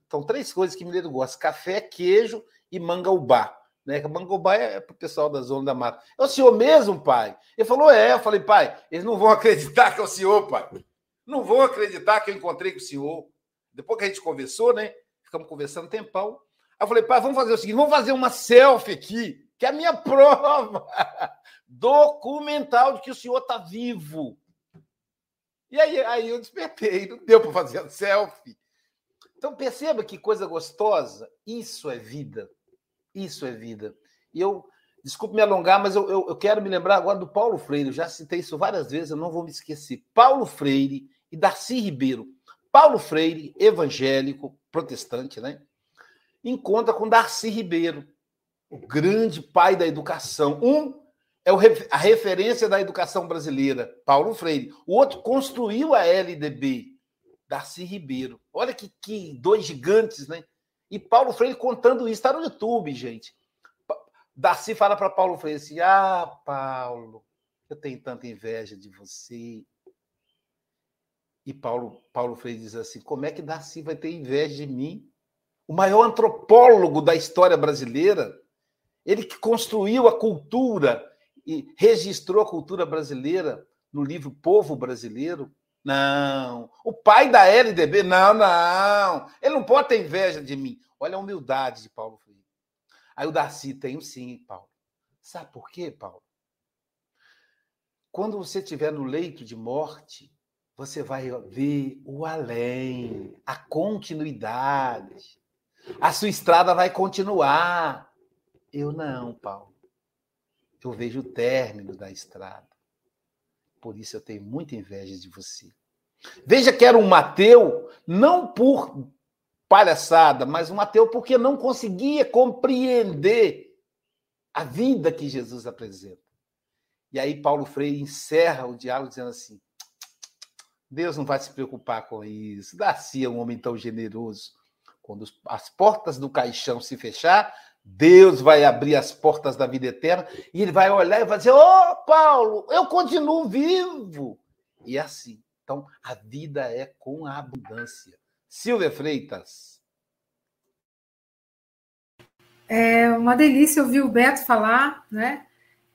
são três coisas que mineiro gosta, café, queijo e mangaubá. Né? Mangobá é para o pessoal da zona da mata. É o senhor mesmo, pai? Ele falou, é. Eu falei, pai, eles não vão acreditar que é o senhor, pai. Não vão acreditar que eu encontrei com o senhor. Depois que a gente conversou, né? Ficamos conversando um tempão. Aí eu falei, pai, vamos fazer o seguinte: vamos fazer uma selfie aqui, que é a minha prova documental de que o senhor está vivo. E aí, aí eu despertei, não deu para fazer selfie. Então perceba que coisa gostosa, isso é vida. Isso é vida. E eu, desculpe me alongar, mas eu, eu, eu quero me lembrar agora do Paulo Freire. Eu já citei isso várias vezes, eu não vou me esquecer. Paulo Freire e Darcy Ribeiro. Paulo Freire, evangélico, protestante, né? Encontra com Darcy Ribeiro, o grande pai da educação. Um é a referência da educação brasileira, Paulo Freire. O outro construiu a LDB, Darcy Ribeiro. Olha que, que dois gigantes, né? E Paulo Freire contando isso, está no YouTube, gente. Darcy fala para Paulo Freire assim: Ah, Paulo, eu tenho tanta inveja de você. E Paulo, Paulo Freire diz assim: Como é que Darcy vai ter inveja de mim? O maior antropólogo da história brasileira, ele que construiu a cultura e registrou a cultura brasileira no livro Povo Brasileiro, não. O pai da LDB, não, não. Ele não pode ter inveja de mim. Olha a humildade de Paulo Freire. Aí o Darcy tem sim, Paulo. Sabe por quê, Paulo? Quando você estiver no leito de morte, você vai ver o além, a continuidade. A sua estrada vai continuar. Eu não, Paulo. Eu vejo o término da estrada. Por isso eu tenho muita inveja de você. Veja que era um Mateu, não por palhaçada, mas um ateu porque não conseguia compreender a vida que Jesus apresenta. E aí Paulo Freire encerra o diálogo dizendo assim: Deus não vai se preocupar com isso. Darcy é um homem tão generoso. Quando as portas do caixão se fechar, Deus vai abrir as portas da vida eterna e ele vai olhar e vai dizer: Ô oh, Paulo, eu continuo vivo. E é assim. Então, a vida é com a abundância. Silvia Freitas. É uma delícia ouvir o Beto falar, né?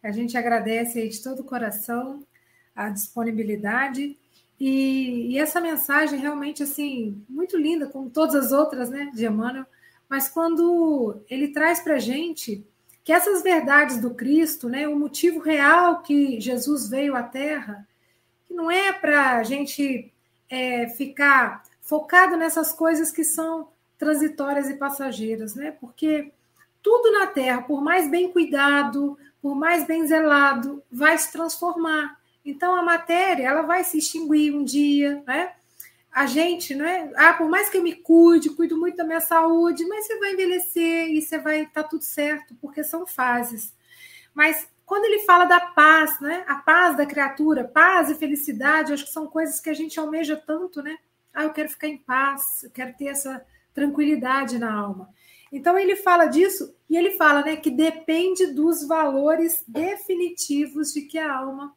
A gente agradece aí de todo o coração a disponibilidade e, e, essa mensagem realmente assim muito linda, como todas as outras, né, de Emmanuel. Mas quando ele traz para gente que essas verdades do Cristo, né, o motivo real que Jesus veio à Terra, que não é para a gente é, ficar focado nessas coisas que são transitórias e passageiras, né? Porque tudo na Terra, por mais bem cuidado, por mais bem zelado, vai se transformar. Então a matéria, ela vai se extinguir um dia, né? A gente, né? Ah, por mais que eu me cuide, cuido muito da minha saúde, mas você vai envelhecer e você vai estar tá tudo certo, porque são fases. Mas quando ele fala da paz, né? A paz da criatura, paz e felicidade, acho que são coisas que a gente almeja tanto, né? Ah, eu quero ficar em paz, eu quero ter essa tranquilidade na alma. Então ele fala disso e ele fala, né, que depende dos valores definitivos de que a alma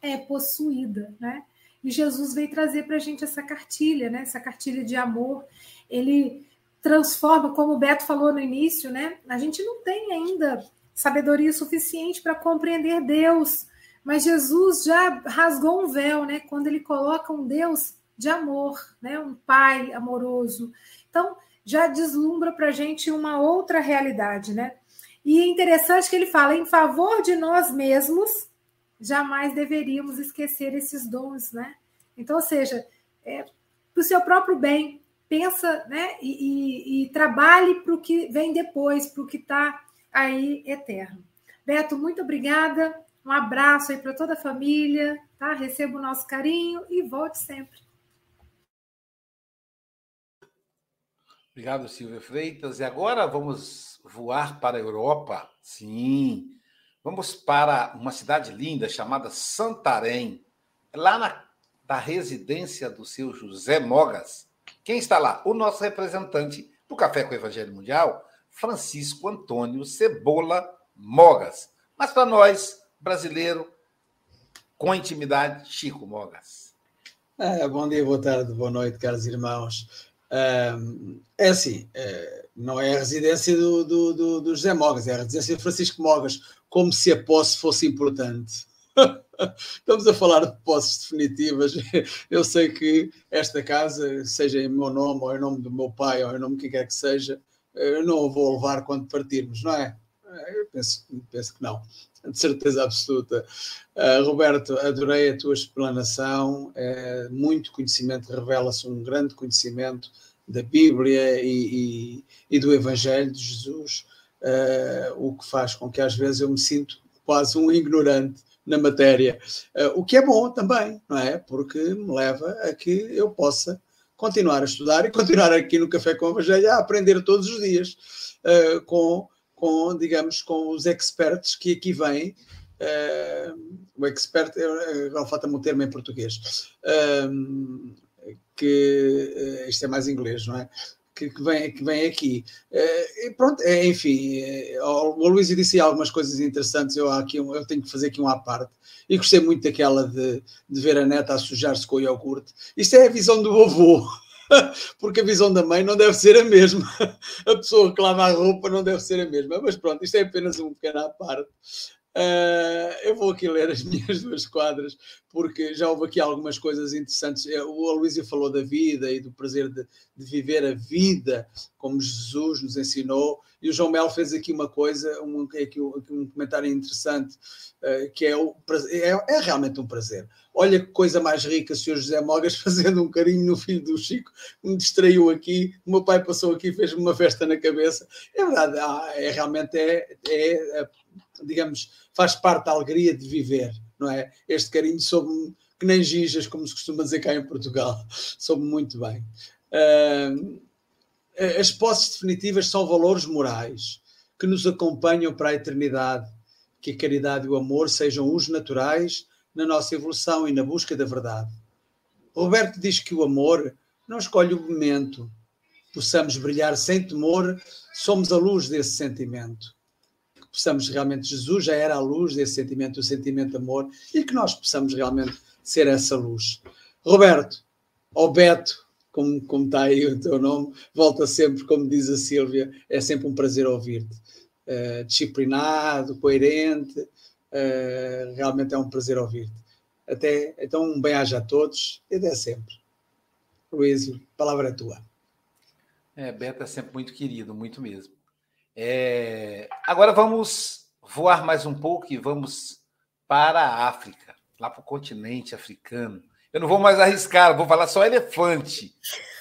é possuída, né? E Jesus veio trazer para a gente essa cartilha, né? Essa cartilha de amor. Ele transforma, como o Beto falou no início, né? A gente não tem ainda sabedoria suficiente para compreender Deus, mas Jesus já rasgou um véu, né? Quando ele coloca um Deus de amor, né? Um Pai amoroso. Então já deslumbra para a gente uma outra realidade, né? E é interessante que ele fala em favor de nós mesmos jamais deveríamos esquecer esses dons, né? Então, ou seja, é, para o seu próprio bem, pensa, né? E, e, e trabalhe para o que vem depois, para o que está aí eterno. Beto, muito obrigada. Um abraço aí para toda a família, tá? Receba o nosso carinho e volte sempre. Obrigado, Silvia Freitas. E agora vamos voar para a Europa. Sim, Vamos para uma cidade linda chamada Santarém, lá na da residência do seu José Mogas. Quem está lá? O nosso representante do Café com o Evangelho Mundial, Francisco Antônio Cebola Mogas. Mas para nós, brasileiro, com intimidade, Chico Mogas. É, bom dia, boa tarde, boa noite, caros irmãos. É assim, é, não é a residência do, do, do, do José Mogas, é a residência de Francisco Mogas, como se a posse fosse importante. Estamos a falar de posses definitivas. Eu sei que esta casa, seja em meu nome, ou em nome do meu pai, ou em nome de quem quer que seja, eu não a vou levar quando partirmos, não é? Eu penso, penso que não, de certeza absoluta. Uh, Roberto, adorei a tua explanação. Uh, muito conhecimento, revela-se um grande conhecimento da Bíblia e, e, e do Evangelho de Jesus uh, o que faz com que às vezes eu me sinto quase um ignorante na matéria, o que é bom também, não é? Porque me leva a que eu possa continuar a estudar e continuar aqui no Café com o Evangelho a aprender todos os dias com, com, digamos, com os experts que aqui vêm. Uh, o expert, agora falta-me um termo em português, uh, que uh, isto é mais inglês, não é? que, que, vem, que vem aqui. Uh, pronto, é, enfim, o Luís disse algumas coisas interessantes, eu, aqui, eu tenho que fazer aqui um à parte. E gostei muito daquela de, de ver a neta a sujar-se com o iogurte. Isto é a visão do avô, porque a visão da mãe não deve ser a mesma. A pessoa que lava a roupa não deve ser a mesma. Mas pronto, isto é apenas um pequeno à parte. Uh, eu vou aqui ler as minhas duas quadras, porque já houve aqui algumas coisas interessantes. Eh, o Aloysio falou da vida e do prazer de, de, viver a vida como Jesus nos ensinou, e o João Melo fez aqui uma coisa, um, aqui um comentário interessante, uh, que é, o, é, é, realmente um prazer. Olha que coisa mais rica, Sr. José Mogas fazendo um carinho no filho do Chico, me distraiu aqui, o meu pai passou aqui fez-me uma festa na cabeça. É verdade, é, realmente é, é, é digamos, faz parte da alegria de viver, não é? Este carinho soube que nem gijas, como se costuma dizer cá em Portugal, soube muito bem. Uh, as posses definitivas são valores morais que nos acompanham para a eternidade, que a caridade e o amor sejam os naturais na nossa evolução e na busca da verdade. Roberto diz que o amor não escolhe o momento, possamos brilhar sem temor, somos a luz desse sentimento possamos realmente, Jesus já era a luz desse sentimento, o sentimento de amor, e que nós possamos realmente ser essa luz. Roberto, ou Beto, como, como está aí o teu nome, volta sempre, como diz a Sílvia, é sempre um prazer ouvir-te. Uh, disciplinado, coerente, uh, realmente é um prazer ouvir-te. Até, então, um bem-aja a todos e até sempre. Luísio, palavra é tua. É, Beto é sempre muito querido, muito mesmo. É... Agora vamos voar mais um pouco e vamos para a África, lá para o continente africano. Eu não vou mais arriscar, vou falar só elefante.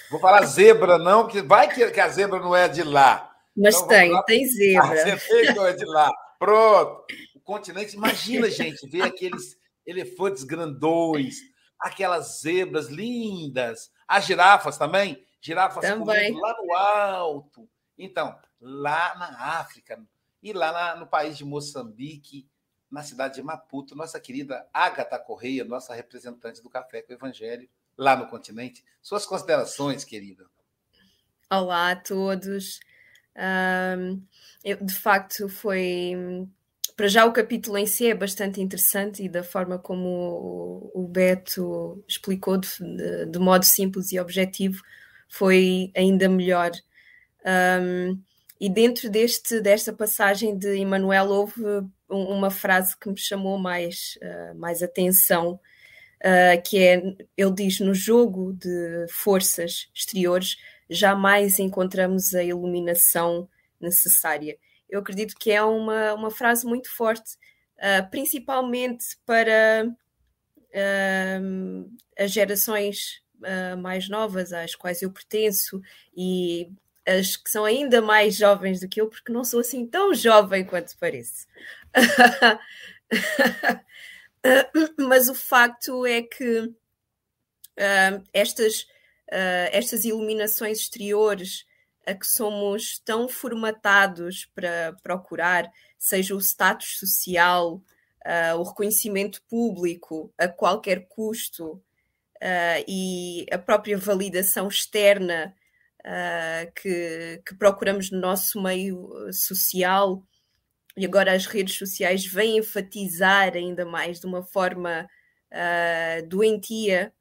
Vou falar zebra, não, que vai que, a zebra não é de lá. Mas então, tem, tem zebra. Ah, você não é de lá. Pronto. O continente, imagina, gente, ver aqueles elefantes grandões, aquelas zebras lindas, as girafas também, girafas também. lá no alto. Então, lá na África e lá na, no país de Moçambique, na cidade de Maputo, nossa querida Agatha Correia, nossa representante do Café com o Evangelho lá no continente. Suas considerações, querida. Olá a todos. Um, eu, de facto, foi. Para já, o capítulo em si é bastante interessante e da forma como o, Beto explicou de, de, de, modo simples e objetivo foi ainda melhor. Um, e dentro deste, desta passagem de Emmanuel houve uma frase que me chamou mais, uh, mais atenção, uh, que é, ele diz, no jogo de forças exteriores jamais encontramos a iluminação necessária. Eu acredito que é uma, uma frase muito forte, uh, principalmente para as gerações mais novas às quais eu pertenço e as que são ainda mais jovens do que eu, porque não sou assim tão jovem quanto pareço. Mas o facto é que uh, estas, uh, estas iluminações exteriores a que somos tão formatados para procurar, seja o status social, uh, o reconhecimento público a qualquer custo e a própria validação externa uh, que, que, procuramos no nosso meio social, e agora as redes sociais vêm enfatizar ainda mais de uma forma uh, doentia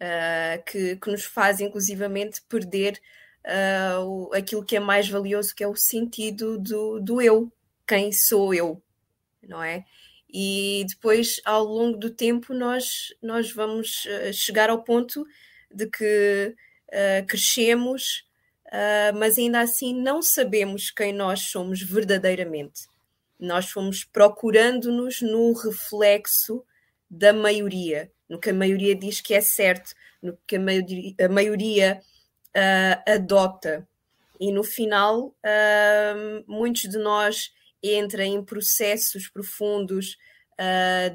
uh, que, que, nos faz inclusivamente perder o, aquilo que é mais valioso, que é o sentido do, do eu, quem sou eu, não é? E depois, ao longo do tempo, nós, nós vamos chegar ao ponto de que uh, crescemos, uh, mas ainda assim não sabemos quem nós somos verdadeiramente. Nós fomos procurando-nos no reflexo da maioria, no que a maioria diz que é certo, no que a maioria, a maioria uh, adota. E no final, muitos de nós entram em processos profundos,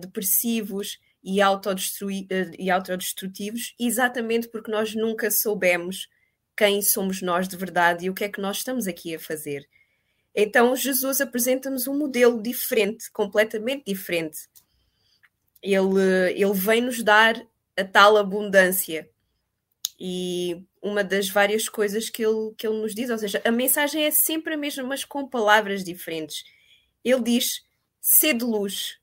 depressivos, e, eh, e autodestrutivos, exatamente porque nós nunca soubemos quem somos nós de verdade e o que é que nós estamos aqui a fazer. Então, Jesus apresenta-nos um modelo diferente, completamente diferente. Ele, ele vem nos dar a tal abundância. E uma das várias coisas que ele, que ele nos diz, ou seja, a mensagem é sempre a mesma, mas com palavras diferentes. Ele diz: sede luz,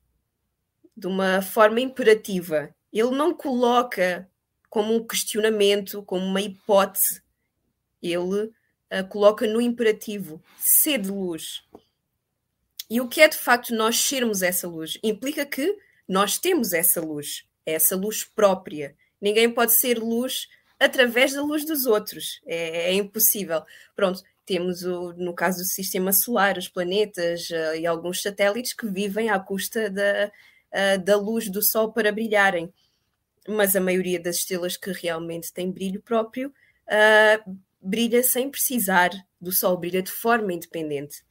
de uma forma imperativa. Ele não coloca como um questionamento, como uma hipótese. Ele uh, coloca no imperativo: sede luz. E o que é de facto nós sermos essa luz? Implica que nós temos essa luz, essa luz própria. Ninguém pode ser luz através da luz dos outros. É, é impossível. Pronto, temos o, no caso do sistema solar, os planetas uh, e alguns satélites que vivem à custa da, uh, da luz do Sol para brilharem. Mas a maioria das estrelas que realmente têm brilho próprio uh, brilha sem precisar do Sol, brilha de forma independente.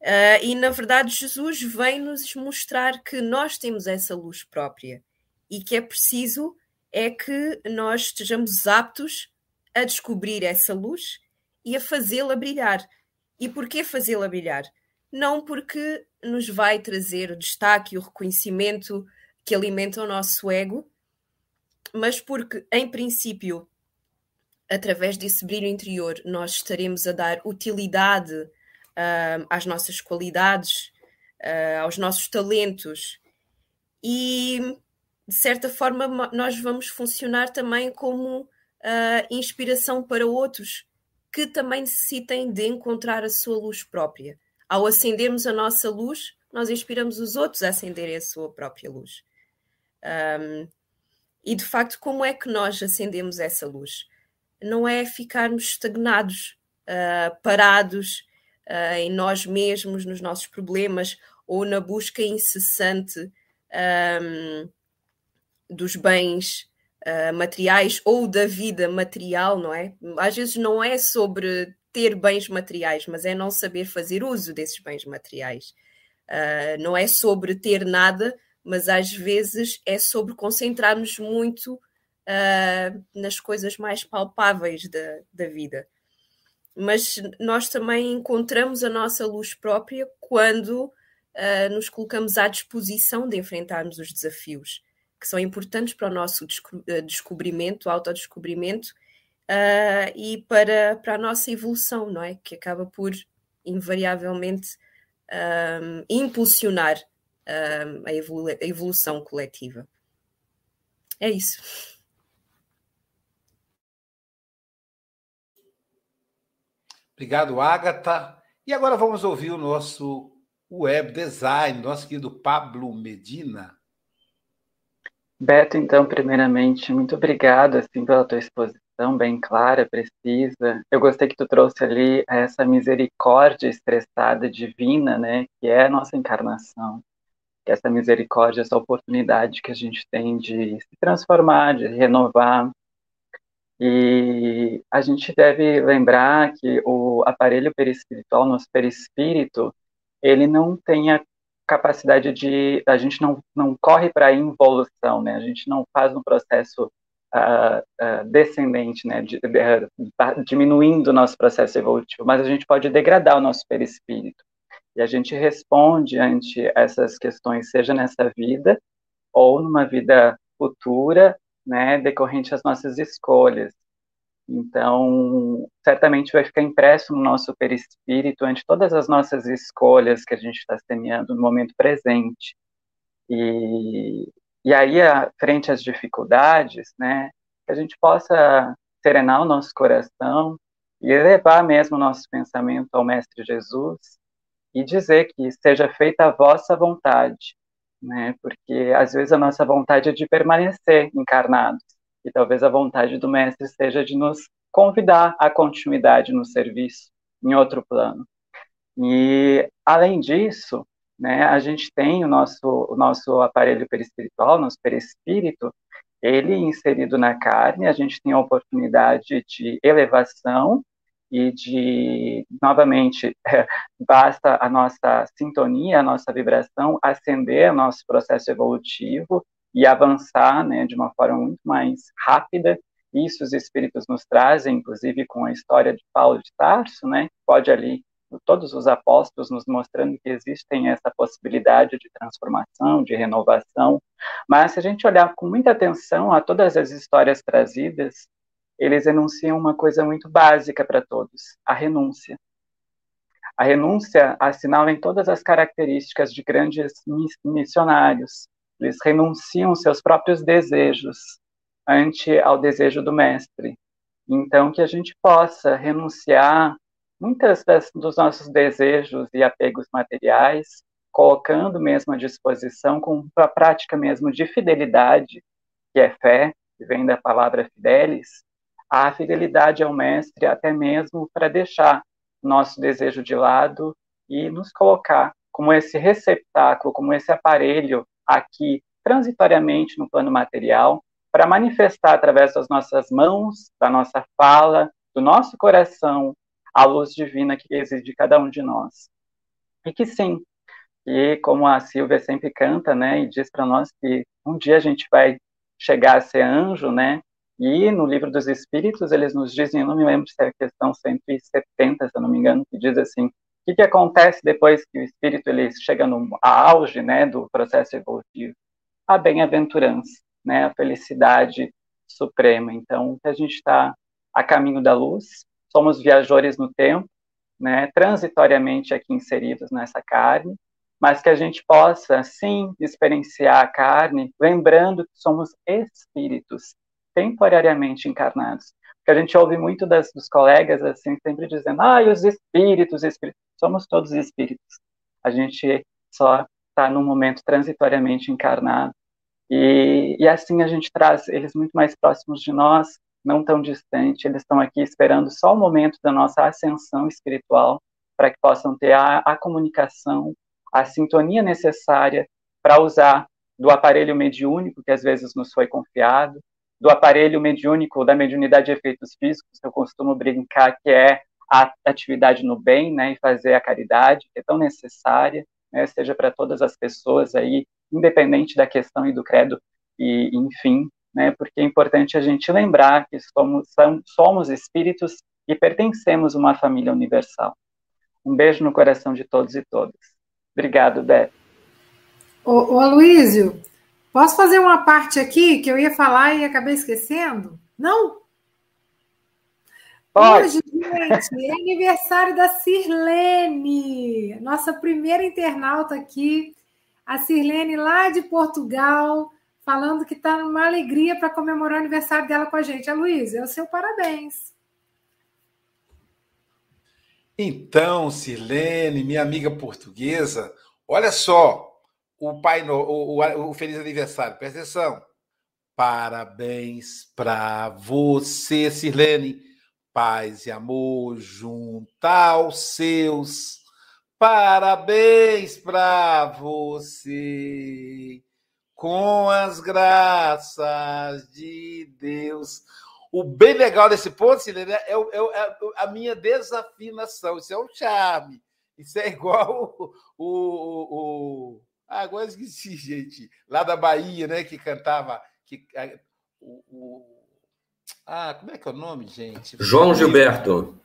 Uh, e na verdade, Jesus vem nos mostrar que nós temos essa luz própria e que é preciso é que nós estejamos aptos a descobrir essa luz e a fazê-la brilhar. E porquê fazê-la brilhar? Não porque nos vai trazer o destaque e o reconhecimento que alimenta o nosso ego, mas porque, em princípio, através desse brilho interior, nós estaremos a dar utilidade uh, às nossas qualidades, uh, aos nossos talentos. E, de certa forma, nós vamos funcionar também como uh, inspiração para outros que também necessitem de encontrar a sua luz própria ao acendermos a nossa luz, nós inspiramos os outros a acenderem a sua própria luz. Um, e de facto, como é que nós acendemos essa luz? Não é ficarmos estagnados, uh, parados uh, em nós mesmos, nos nossos problemas, ou na busca incessante um, dos bens uh, materiais ou da vida material, não é? Às vezes não é sobre ter bens materiais, mas é não saber fazer uso desses bens materiais. Uh, não é sobre ter nada, mas às vezes é sobre concentrarmos muito uh, nas coisas mais palpáveis da, da vida. Mas nós também encontramos a nossa luz própria quando uh, nos colocamos à disposição de enfrentarmos os desafios que são importantes para o nosso eh, descobrimento, autodescobrimento uh, e para, para a nossa evolução, não é? Que acaba por invariavelmente um, impulsionar um, a, evolu a evolução coletiva. É isso. Obrigado, Agatha. E agora vamos ouvir o nosso web design, nosso querido Pablo Medina. Beto, então, primeiramente, muito obrigado assim, pela tua exposição bem clara, precisa. Eu gostei que tu trouxe ali essa misericórdia expressada divina, né, que é a nossa encarnação. Que essa misericórdia, essa oportunidade que a gente tem de se transformar, de renovar. E a gente deve lembrar que o aparelho perispiritual, nosso perispírito, ele não tem a capacidade de a gente não, não corre para a involução, né? A gente não faz um processo uh, descendente, né? De, de, de, diminuindo o nosso processo evolutivo, mas a gente pode degradar o nosso perispírito. E a gente responde ante essas questões, seja nessa vida ou numa vida futura, né? Decorrente das nossas escolhas. Então, certamente vai ficar impresso no nosso perispírito ante todas as nossas escolhas que a gente está semeando no momento presente. E, e aí, frente às dificuldades, né, que a gente possa serenar o nosso coração e elevar mesmo o nosso pensamento ao Mestre Jesus e dizer que seja feita a vossa vontade, né, porque às vezes a nossa vontade é de permanecer encarnados e talvez a vontade do mestre seja de nos convidar à continuidade no serviço em outro plano. E além disso, né, a gente tem o nosso o nosso aparelho perispiritual, nosso perispírito, ele inserido na carne, a gente tem a oportunidade de elevação e de novamente basta a nossa sintonia, a nossa vibração acender nosso processo evolutivo e avançar né, de uma forma muito mais rápida. Isso os espíritos nos trazem, inclusive com a história de Paulo de Tarso, né, pode ali todos os apóstolos nos mostrando que existem essa possibilidade de transformação, de renovação. Mas se a gente olhar com muita atenção a todas as histórias trazidas, eles enunciam uma coisa muito básica para todos: a renúncia. A renúncia assinala em todas as características de grandes missionários, eles renunciam seus próprios desejos ante ao desejo do mestre. Então, que a gente possa renunciar muitas das, dos nossos desejos e apegos materiais, colocando mesmo à disposição com a prática mesmo de fidelidade, que é fé, que vem da palavra fidelis, a fidelidade ao mestre até mesmo para deixar nosso desejo de lado e nos colocar como esse receptáculo, como esse aparelho aqui transitoriamente no plano material para manifestar através das nossas mãos, da nossa fala, do nosso coração, a luz divina que existe de cada um de nós. E que sim, e como a Silvia sempre canta, né, e diz para nós que um dia a gente vai chegar a ser anjo, né, e no livro dos Espíritos eles nos dizem, não me lembro se é a questão 170, se eu não me engano, que diz assim, o que, que acontece depois que o espírito ele chega no auge, né, do processo evolutivo? A bem-aventurança, né, a felicidade suprema. Então, que a gente está a caminho da luz, somos viajores no tempo, né, transitoriamente aqui inseridos nessa carne, mas que a gente possa, sim, experienciar a carne, lembrando que somos espíritos temporariamente encarnados. Porque a gente ouve muito das, dos colegas, assim, sempre dizendo, ah, os espíritos, espíritos. Somos todos espíritos. A gente só está num momento transitoriamente encarnado. E, e assim a gente traz eles muito mais próximos de nós, não tão distante, eles estão aqui esperando só o momento da nossa ascensão espiritual para que possam ter a, a comunicação, a sintonia necessária para usar do aparelho mediúnico que às vezes nos foi confiado, do aparelho mediúnico da mediunidade de efeitos físicos, que eu costumo brincar que é a atividade no bem, né, e fazer a caridade, que é tão necessária, né, seja para todas as pessoas aí, independente da questão e do credo, e enfim, né, porque é importante a gente lembrar que somos, somos espíritos e pertencemos a uma família universal. Um beijo no coração de todos e todas. Obrigado, Beto. Ô, ô Aloysio, posso fazer uma parte aqui que eu ia falar e acabei esquecendo? Não? Pode. Hoje, gente, é aniversário da Sirlene, nossa primeira internauta aqui. A Sirlene lá de Portugal, falando que está numa alegria para comemorar o aniversário dela com a gente. A Luísa, é o seu parabéns. Então, Sirlene, minha amiga portuguesa, olha só o pai no, o, o, o feliz aniversário. Presta atenção. Parabéns para você, Sirlene. Paz e amor junto aos seus. Parabéns para você com as graças de Deus. O bem legal desse ponto, Silene, é, é, é, a minha desafinação. Isso é um charme. Isso é igual o. o, o ah, agora esqueci, gente. Lá da Bahia, né? Que cantava. Que, o, o, ah, como é que é o nome, gente? João Gilberto.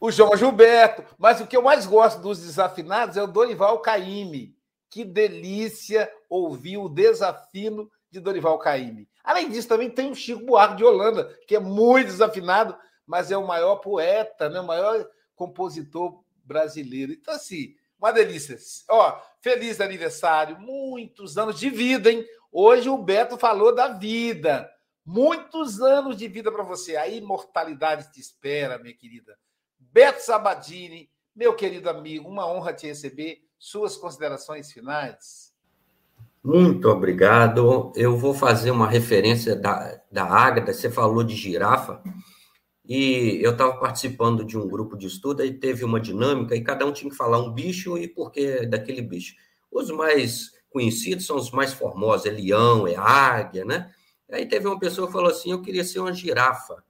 O João Gilberto. Mas o que eu mais gosto dos desafinados é o Dorival Caymmi. Que delícia ouvir o desafino de Dorival Caymmi. Além disso, também tem o Chico Buarque de Holanda, que é muito desafinado, mas é o maior poeta, né? o maior compositor brasileiro. Então, assim, uma delícia. Ó, feliz aniversário, muitos anos de vida, hein? Hoje o Beto falou da vida. Muitos anos de vida para você. A imortalidade te espera, minha querida. Beto Sabadini, meu querido amigo, uma honra te receber suas considerações finais. Muito obrigado. Eu vou fazer uma referência da, da Ágata. Você falou de girafa. E eu estava participando de um grupo de estudo e teve uma dinâmica e cada um tinha que falar um bicho e por que daquele bicho. Os mais conhecidos são os mais formosos, é leão, é águia, né? Aí teve uma pessoa que falou assim, eu queria ser uma girafa.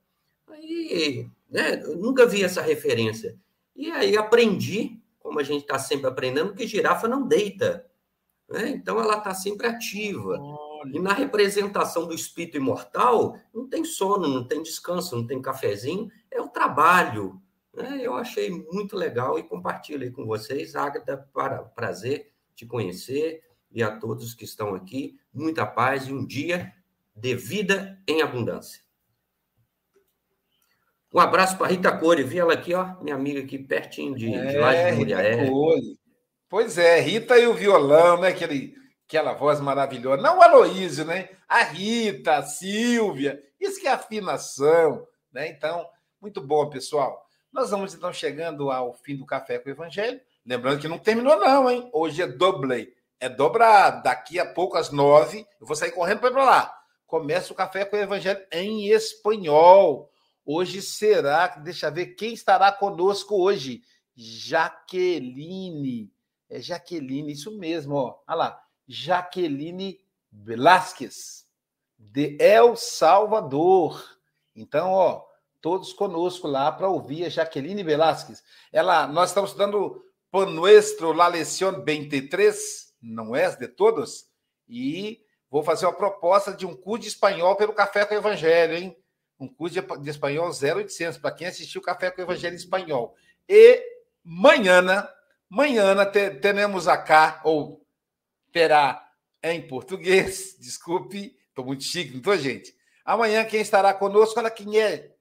Aí, né, nunca vi essa referência. E aí aprendi como a gente está sempre aprendendo, que girafa não deita. Né? Então, ela está sempre ativa. E na representação do espírito imortal, não tem sono, não tem descanso, não tem cafezinho, é o trabalho. Né? Eu achei muito legal e compartilho com vocês. Agatha, para prazer te conhecer e a todos que estão aqui, muita paz e um dia de vida em abundância. Um abraço para Rita Core, vi ela aqui, ó, minha amiga aqui pertinho de, é, de lá de Muriaé. Pois é, Rita e o violão, né? Aquele, aquela voz maravilhosa. Não o Aloísio, né? A Rita, a Silvia, isso que é afinação, né? Então, muito bom, pessoal. Nós vamos então chegando ao fim do Café com o Evangelho. Lembrando que não terminou, não, hein? Hoje é doble, é dobrado. Daqui a pouco, às nove, eu vou sair correndo para ir para lá. Começa o Café com o Evangelho em espanhol. Hoje será, deixa eu ver quem estará conosco hoje. Jaqueline. É Jaqueline, isso mesmo, ó. Olha lá. Jaqueline Velasquez, de El Salvador. Então, ó, todos conosco lá para ouvir a Jaqueline Velasquez. Ela, nós estamos estudando por nuestro la lección 23, não é de todos? E vou fazer uma proposta de um curso de espanhol pelo Café com o Evangelho, hein? Um curso de, espanhol 0800 para quem assistiu Café com o Evangelho em Espanhol. E manhã, manhã te, teremos acá, ou terá em português, desculpe, estou muito chique, não estou, gente? Amanhã quem estará conosco, olha quem é.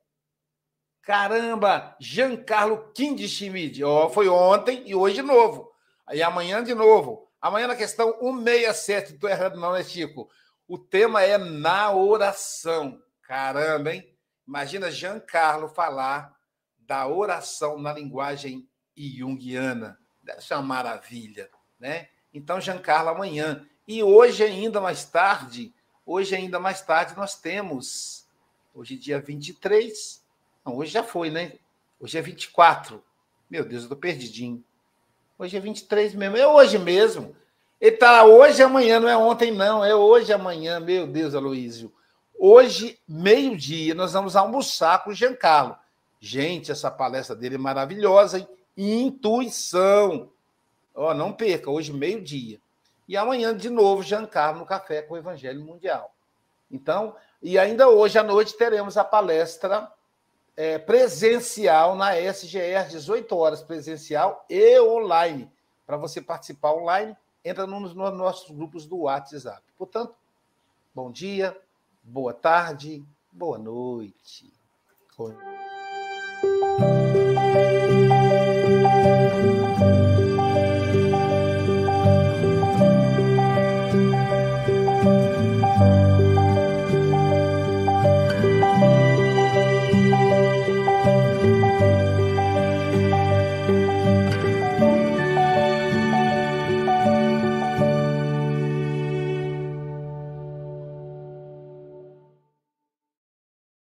Caramba, Giancarlo Schmidt. Oh, foi ontem e hoje de novo. Aí amanhã de novo. Amanhã na questão 167, não estou errado não, né, Chico? O tema é na oração. Caramba, hein? Imagina Giancarlo falar da oração na linguagem junguiana. Deve ser uma maravilha, né? Então, Giancarlo, amanhã. E hoje, ainda mais tarde, hoje, ainda mais tarde, nós temos. Hoje, dia 23. Não, hoje já foi, né? Hoje é 24. Meu Deus, eu tô perdidinho. Hoje é 23 mesmo. É hoje mesmo. Ele tá hoje amanhã, não é ontem, não. É hoje amanhã. Meu Deus, Aloísio. Hoje, meio-dia, nós vamos almoçar com o Giancarlo. Gente, essa palestra dele é maravilhosa, hein? Intuição. Ó, oh, não perca, hoje, meio-dia. E amanhã, de novo, Giancarlo no Café com o Evangelho Mundial. Então, e ainda hoje à noite teremos a palestra é, presencial na SGR, 18 horas, presencial e online. Para você participar online, entra nos, nos nossos grupos do WhatsApp. Portanto, bom dia, boa tarde, boa noite. Oi.